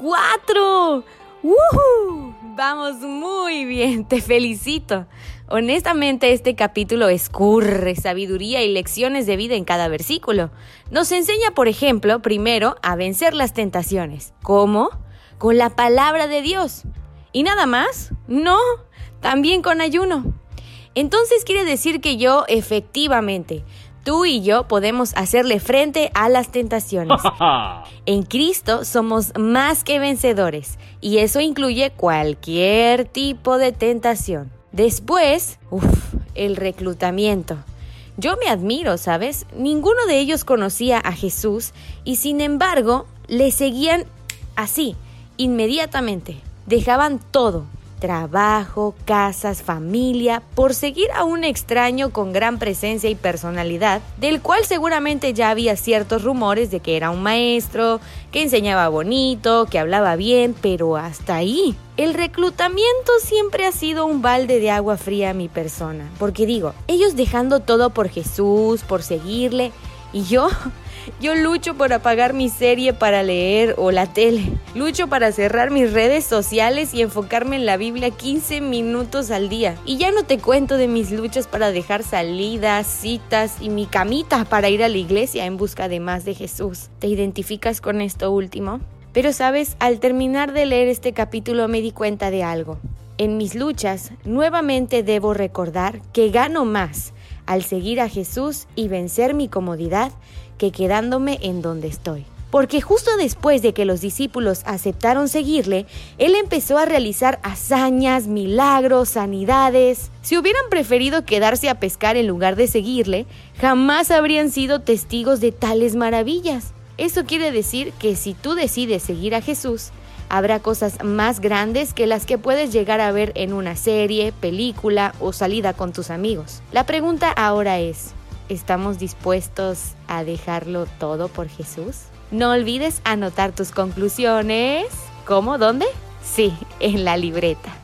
cuatro. ¡Woohoo! Vamos muy bien, te felicito. Honestamente, este capítulo escurre sabiduría y lecciones de vida en cada versículo. Nos enseña, por ejemplo, primero a vencer las tentaciones. ¿Cómo? Con la palabra de Dios. ¿Y nada más? No, también con ayuno. Entonces quiere decir que yo efectivamente Tú y yo podemos hacerle frente a las tentaciones. En Cristo somos más que vencedores y eso incluye cualquier tipo de tentación. Después, uff, el reclutamiento. Yo me admiro, ¿sabes? Ninguno de ellos conocía a Jesús y sin embargo le seguían así, inmediatamente. Dejaban todo, trabajo, casas, familia, por seguir a un extraño con gran presencia y personalidad, del cual seguramente ya había ciertos rumores de que era un maestro, que enseñaba bonito, que hablaba bien, pero hasta ahí. El reclutamiento siempre ha sido un balde de agua fría a mi persona, porque digo, ellos dejando todo por Jesús, por seguirle, y yo yo lucho por apagar mi serie para leer o la tele. Lucho para cerrar mis redes sociales y enfocarme en la Biblia 15 minutos al día. Y ya no te cuento de mis luchas para dejar salidas, citas y mi camita para ir a la iglesia en busca de más de Jesús. ¿Te identificas con esto último? Pero sabes, al terminar de leer este capítulo me di cuenta de algo. En mis luchas, nuevamente debo recordar que gano más al seguir a Jesús y vencer mi comodidad que quedándome en donde estoy. Porque justo después de que los discípulos aceptaron seguirle, él empezó a realizar hazañas, milagros, sanidades. Si hubieran preferido quedarse a pescar en lugar de seguirle, jamás habrían sido testigos de tales maravillas. Eso quiere decir que si tú decides seguir a Jesús, habrá cosas más grandes que las que puedes llegar a ver en una serie, película o salida con tus amigos. La pregunta ahora es, ¿Estamos dispuestos a dejarlo todo por Jesús? No olvides anotar tus conclusiones. ¿Cómo? ¿Dónde? Sí, en la libreta.